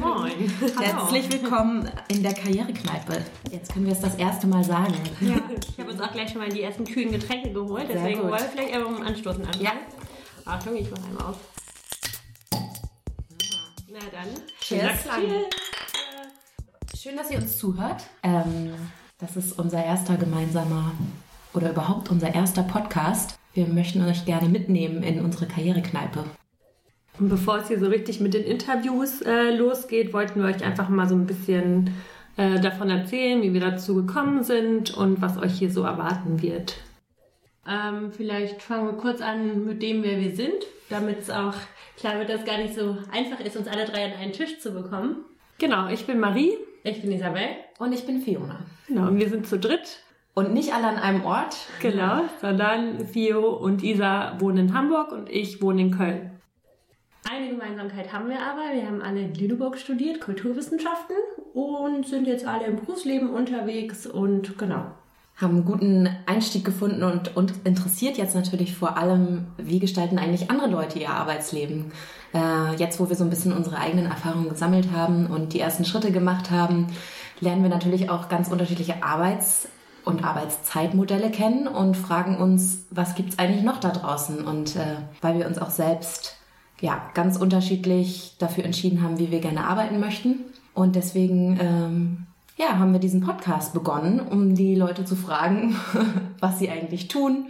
Moin. Herzlich willkommen in der Karrierekneipe. Jetzt können wir es das erste Mal sagen. Ja, ich habe uns auch gleich schon mal die ersten kühlen Getränke geholt, Sehr deswegen gut. wollen wir vielleicht einfach um Anstoßen anfangen. Ja. Achtung, ich mache einmal auf. Na dann. Cheers. Schön, dass ihr uns zuhört. Ähm, das ist unser erster gemeinsamer oder überhaupt unser erster Podcast. Wir möchten euch gerne mitnehmen in unsere Karrierekneipe. Und bevor es hier so richtig mit den Interviews äh, losgeht, wollten wir euch einfach mal so ein bisschen äh, davon erzählen, wie wir dazu gekommen sind und was euch hier so erwarten wird. Ähm, vielleicht fangen wir kurz an mit dem, wer wir sind, damit es auch klar wird, dass es gar nicht so einfach ist, uns alle drei an einen Tisch zu bekommen. Genau, ich bin Marie. Ich bin Isabel. Und ich bin Fiona. Genau, und wir sind zu dritt. Und nicht alle an einem Ort. Genau, sondern Fio und Isa wohnen in Hamburg und ich wohne in Köln. Eine Gemeinsamkeit haben wir aber. Wir haben alle in Lüneburg studiert, Kulturwissenschaften und sind jetzt alle im Berufsleben unterwegs und genau. Haben einen guten Einstieg gefunden und, und interessiert jetzt natürlich vor allem, wie gestalten eigentlich andere Leute ihr Arbeitsleben. Äh, jetzt, wo wir so ein bisschen unsere eigenen Erfahrungen gesammelt haben und die ersten Schritte gemacht haben, lernen wir natürlich auch ganz unterschiedliche Arbeits- und Arbeitszeitmodelle kennen und fragen uns, was gibt's eigentlich noch da draußen? Und äh, weil wir uns auch selbst ja, ganz unterschiedlich dafür entschieden haben, wie wir gerne arbeiten möchten. Und deswegen ähm, ja, haben wir diesen Podcast begonnen, um die Leute zu fragen, was sie eigentlich tun,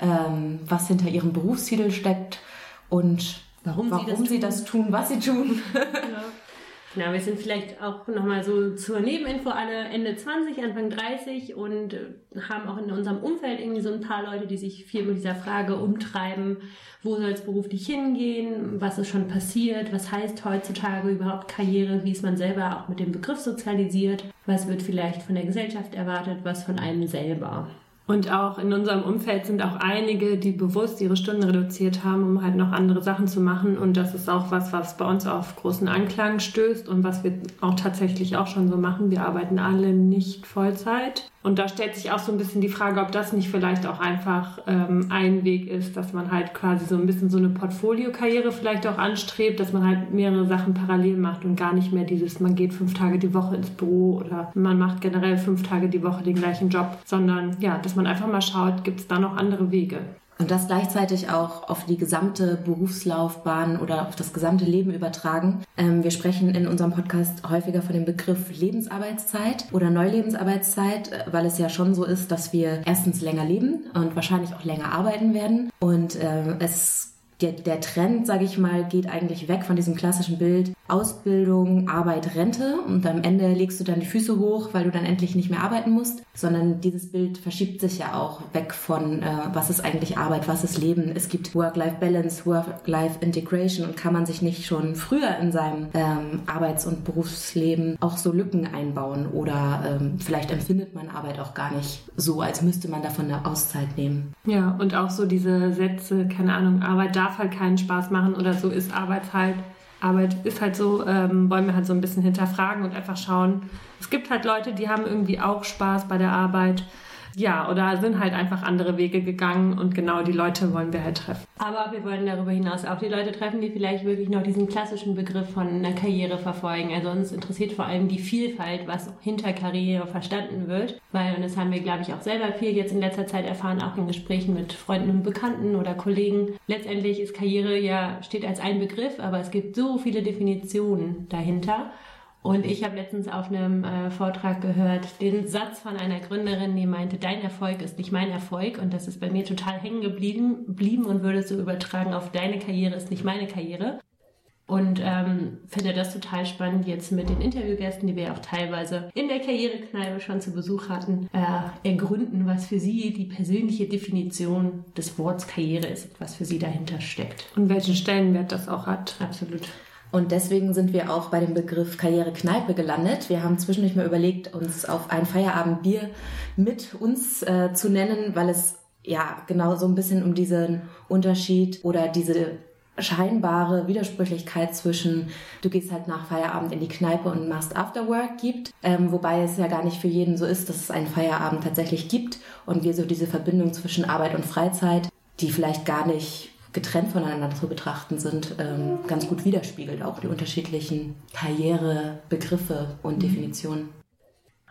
ähm, was hinter ihrem Berufstitel steckt und Warum sie das sie tun. das tun, was sie tun. Genau, wir sind vielleicht auch nochmal so zur Nebeninfo alle. Ende 20, Anfang 30 und äh, haben auch in unserem Umfeld irgendwie so ein paar Leute, die sich viel mit dieser Frage umtreiben, wo soll es beruflich hingehen, was ist schon passiert, was heißt heutzutage überhaupt Karriere, wie ist man selber auch mit dem Begriff sozialisiert, was wird vielleicht von der Gesellschaft erwartet, was von einem selber. Und auch in unserem Umfeld sind auch einige, die bewusst ihre Stunden reduziert haben, um halt noch andere Sachen zu machen. Und das ist auch was, was bei uns auf großen Anklang stößt und was wir auch tatsächlich auch schon so machen. Wir arbeiten alle nicht Vollzeit. Und da stellt sich auch so ein bisschen die Frage, ob das nicht vielleicht auch einfach ähm, ein Weg ist, dass man halt quasi so ein bisschen so eine Portfoliokarriere vielleicht auch anstrebt, dass man halt mehrere Sachen parallel macht und gar nicht mehr dieses, man geht fünf Tage die Woche ins Büro oder man macht generell fünf Tage die Woche den gleichen Job, sondern ja, dass man einfach mal schaut, gibt es da noch andere Wege. Und das gleichzeitig auch auf die gesamte Berufslaufbahn oder auf das gesamte Leben übertragen. Ähm, wir sprechen in unserem Podcast häufiger von dem Begriff Lebensarbeitszeit oder Neulebensarbeitszeit, äh, weil es ja schon so ist, dass wir erstens länger leben und wahrscheinlich auch länger arbeiten werden. Und äh, es der, der Trend, sage ich mal, geht eigentlich weg von diesem klassischen Bild Ausbildung, Arbeit, Rente und am Ende legst du dann die Füße hoch, weil du dann endlich nicht mehr arbeiten musst, sondern dieses Bild verschiebt sich ja auch weg von, äh, was ist eigentlich Arbeit, was ist Leben. Es gibt Work-Life-Balance, Work-Life-Integration und kann man sich nicht schon früher in seinem ähm, Arbeits- und Berufsleben auch so Lücken einbauen oder ähm, vielleicht empfindet man Arbeit auch gar nicht so, als müsste man davon eine Auszeit nehmen. Ja, und auch so diese Sätze, keine Ahnung, Arbeit darf halt keinen Spaß machen oder so ist Arbeit halt. Arbeit ist halt so, ähm, wollen wir halt so ein bisschen hinterfragen und einfach schauen. Es gibt halt Leute, die haben irgendwie auch Spaß bei der Arbeit. Ja, oder sind halt einfach andere Wege gegangen und genau die Leute wollen wir halt treffen. Aber wir wollen darüber hinaus auch die Leute treffen, die vielleicht wirklich noch diesen klassischen Begriff von einer Karriere verfolgen. Also uns interessiert vor allem die Vielfalt, was hinter Karriere verstanden wird. Weil, und das haben wir, glaube ich, auch selber viel jetzt in letzter Zeit erfahren, auch in Gesprächen mit Freunden und Bekannten oder Kollegen. Letztendlich ist Karriere ja, steht als ein Begriff, aber es gibt so viele Definitionen dahinter. Und ich habe letztens auf einem äh, Vortrag gehört den Satz von einer Gründerin, die meinte, dein Erfolg ist nicht mein Erfolg. Und das ist bei mir total hängen geblieben blieben und würde so übertragen auf deine Karriere ist nicht meine Karriere. Und ähm, finde das total spannend, jetzt mit den Interviewgästen, die wir auch teilweise in der Karrierekneipe schon zu Besuch hatten, äh, ergründen, was für sie die persönliche Definition des Wortes Karriere ist, was für sie dahinter steckt. Und welchen Stellenwert das auch hat. Absolut. Und deswegen sind wir auch bei dem Begriff Karrierekneipe gelandet. Wir haben zwischendurch mal überlegt, uns auf ein Feierabendbier mit uns äh, zu nennen, weil es ja genau so ein bisschen um diesen Unterschied oder diese scheinbare Widersprüchlichkeit zwischen du gehst halt nach Feierabend in die Kneipe und machst Afterwork gibt, ähm, wobei es ja gar nicht für jeden so ist, dass es einen Feierabend tatsächlich gibt und wir so diese Verbindung zwischen Arbeit und Freizeit, die vielleicht gar nicht getrennt voneinander zu betrachten sind, ähm, ganz gut widerspiegelt, auch die unterschiedlichen Karrierebegriffe und mhm. Definitionen.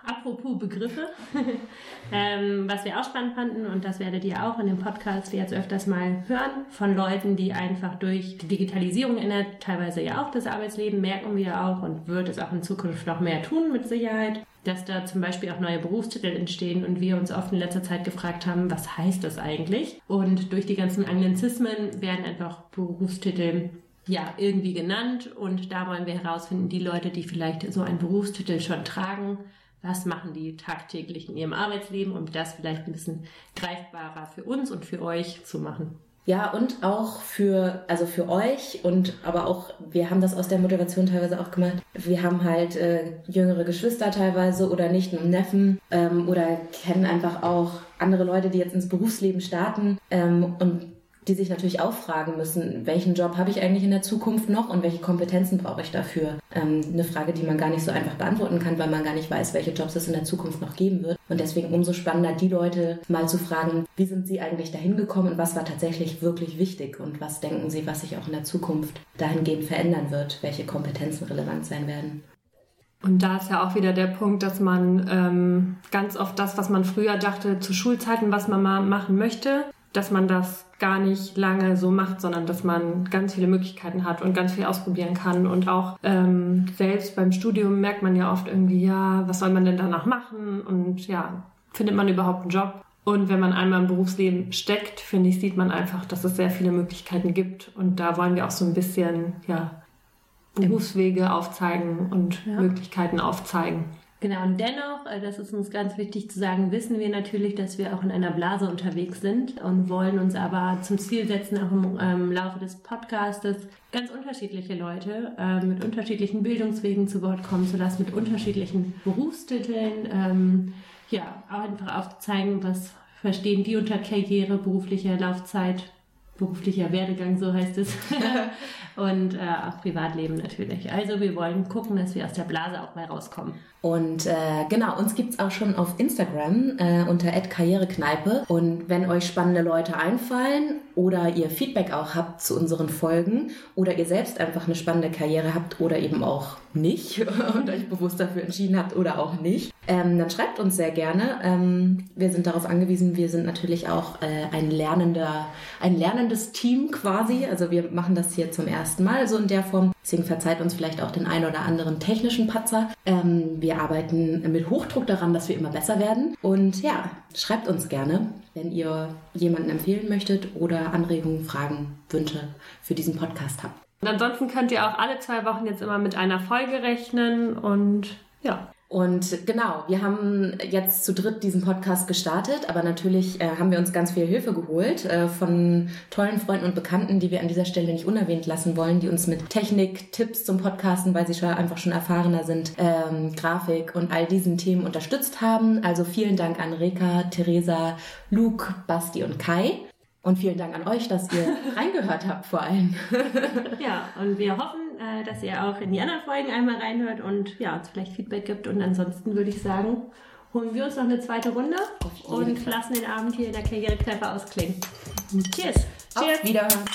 Apropos Begriffe, ähm, was wir auch spannend fanden, und das werdet ihr auch in dem Podcast jetzt öfters mal hören, von Leuten, die einfach durch die Digitalisierung ändert, teilweise ja auch das Arbeitsleben, merken wir auch und wird es auch in Zukunft noch mehr tun mit Sicherheit, dass da zum Beispiel auch neue Berufstitel entstehen und wir uns oft in letzter Zeit gefragt haben, was heißt das eigentlich? Und durch die ganzen Anglizismen werden einfach Berufstitel ja, irgendwie genannt und da wollen wir herausfinden, die Leute, die vielleicht so einen Berufstitel schon tragen, was machen die tagtäglich in ihrem Arbeitsleben, um das vielleicht ein bisschen greifbarer für uns und für euch zu machen. Ja, und auch für, also für euch und aber auch, wir haben das aus der Motivation teilweise auch gemacht. Wir haben halt äh, jüngere Geschwister teilweise oder Nichten und Neffen ähm, oder kennen einfach auch andere Leute, die jetzt ins Berufsleben starten ähm, und die sich natürlich auch fragen müssen, welchen Job habe ich eigentlich in der Zukunft noch und welche Kompetenzen brauche ich dafür? Ähm, eine Frage, die man gar nicht so einfach beantworten kann, weil man gar nicht weiß, welche Jobs es in der Zukunft noch geben wird. Und deswegen umso spannender, die Leute mal zu fragen, wie sind sie eigentlich dahin gekommen und was war tatsächlich wirklich wichtig und was denken sie, was sich auch in der Zukunft dahingehend verändern wird, welche Kompetenzen relevant sein werden. Und da ist ja auch wieder der Punkt, dass man ähm, ganz oft das, was man früher dachte zu Schulzeiten, was man mal machen möchte, dass man das gar nicht lange so macht, sondern dass man ganz viele Möglichkeiten hat und ganz viel ausprobieren kann. Und auch ähm, selbst beim Studium merkt man ja oft irgendwie, ja, was soll man denn danach machen? Und ja, findet man überhaupt einen Job? Und wenn man einmal im Berufsleben steckt, finde ich, sieht man einfach, dass es sehr viele Möglichkeiten gibt. Und da wollen wir auch so ein bisschen, ja, Berufswege aufzeigen und ja. Möglichkeiten aufzeigen. Genau, und dennoch, äh, das ist uns ganz wichtig zu sagen, wissen wir natürlich, dass wir auch in einer Blase unterwegs sind und wollen uns aber zum Ziel setzen, auch im ähm, Laufe des Podcastes ganz unterschiedliche Leute äh, mit unterschiedlichen Bildungswegen zu Wort kommen zu lassen, mit unterschiedlichen Berufstiteln, ähm, ja, auch einfach aufzuzeigen, was verstehen die unter Karriere, beruflicher Laufzeit, beruflicher Werdegang, so heißt es. und äh, auch Privatleben natürlich. Also wir wollen gucken, dass wir aus der Blase auch mal rauskommen. Und äh, genau, uns gibt es auch schon auf Instagram äh, unter Karrierekneipe. Und wenn euch spannende Leute einfallen oder ihr Feedback auch habt zu unseren Folgen oder ihr selbst einfach eine spannende Karriere habt oder eben auch nicht und euch bewusst dafür entschieden habt oder auch nicht, ähm, dann schreibt uns sehr gerne. Ähm, wir sind darauf angewiesen, wir sind natürlich auch äh, ein lernender, ein lernendes Team quasi. Also wir machen das hier zum ersten Mal so in der Form. Deswegen verzeiht uns vielleicht auch den einen oder anderen technischen Patzer. Ähm, wir arbeiten mit Hochdruck daran, dass wir immer besser werden. Und ja, schreibt uns gerne, wenn ihr jemanden empfehlen möchtet oder Anregungen, Fragen, Wünsche für diesen Podcast habt. Und ansonsten könnt ihr auch alle zwei Wochen jetzt immer mit einer Folge rechnen und ja. Und genau, wir haben jetzt zu dritt diesen Podcast gestartet, aber natürlich äh, haben wir uns ganz viel Hilfe geholt äh, von tollen Freunden und Bekannten, die wir an dieser Stelle nicht unerwähnt lassen wollen, die uns mit Technik, Tipps zum Podcasten, weil sie schon einfach schon erfahrener sind, ähm, Grafik und all diesen Themen unterstützt haben. Also vielen Dank an Reka, Theresa, Luke, Basti und Kai. Und vielen Dank an euch, dass ihr reingehört habt vor allem. ja, und wir hoffen, äh, dass ihr auch in die anderen Folgen einmal reinhört und ja, uns vielleicht Feedback gibt. Und ansonsten würde ich sagen, holen wir uns noch eine zweite Runde und lassen den Abend hier in der Karrierekneipe ausklingen. Cheers. Cheers. Auf Wiederhören.